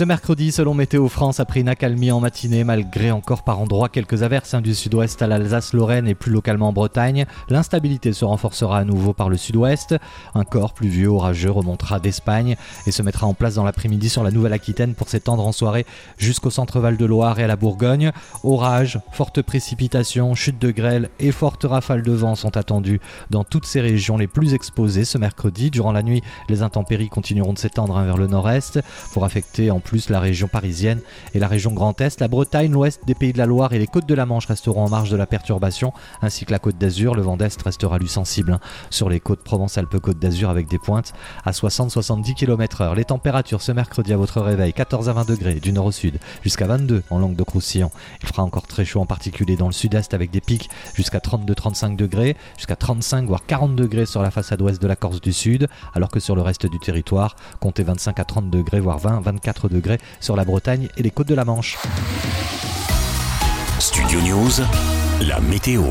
Ce mercredi, selon Météo France, a pris une accalmie en matinée, malgré encore par endroits quelques averses hein, du sud-ouest à l'Alsace-Lorraine et plus localement en Bretagne. L'instabilité se renforcera à nouveau par le sud-ouest. Un corps pluvieux orageux remontera d'Espagne et se mettra en place dans l'après-midi sur la Nouvelle-Aquitaine pour s'étendre en soirée jusqu'au centre Val-de-Loire et à la Bourgogne. Orages, fortes précipitations, chutes de grêle et fortes rafales de vent sont attendues dans toutes ces régions les plus exposées ce mercredi. Durant la nuit, les intempéries continueront de s'étendre hein, vers le nord-est pour affecter en plus plus la région parisienne et la région Grand Est. La Bretagne, l'ouest des Pays de la Loire et les côtes de la Manche resteront en marge de la perturbation, ainsi que la côte d'Azur. Le vent d'Est restera lui sensible hein, sur les côtes Provence-Alpes-Côte d'Azur avec des pointes à 60-70 km/h. Les températures ce mercredi à votre réveil 14 à 20 degrés du nord au sud jusqu'à 22 en langue de Croussillon. Il fera encore très chaud en particulier dans le sud-est avec des pics jusqu'à 32-35 degrés, jusqu'à 35 voire 40 degrés sur la façade ouest de la Corse du Sud, alors que sur le reste du territoire, comptez 25 à 30 degrés voire 20-24 sur la Bretagne et les côtes de la Manche. Studio News, la météo.